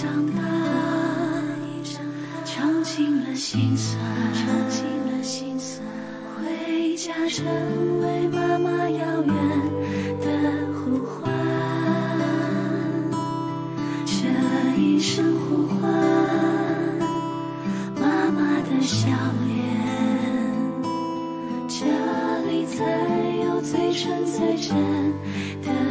长大唱尽了心酸唱尽了心酸回家成为妈妈遥远的呼唤。这一声呼唤妈妈的笑脸这里才有最纯最真的。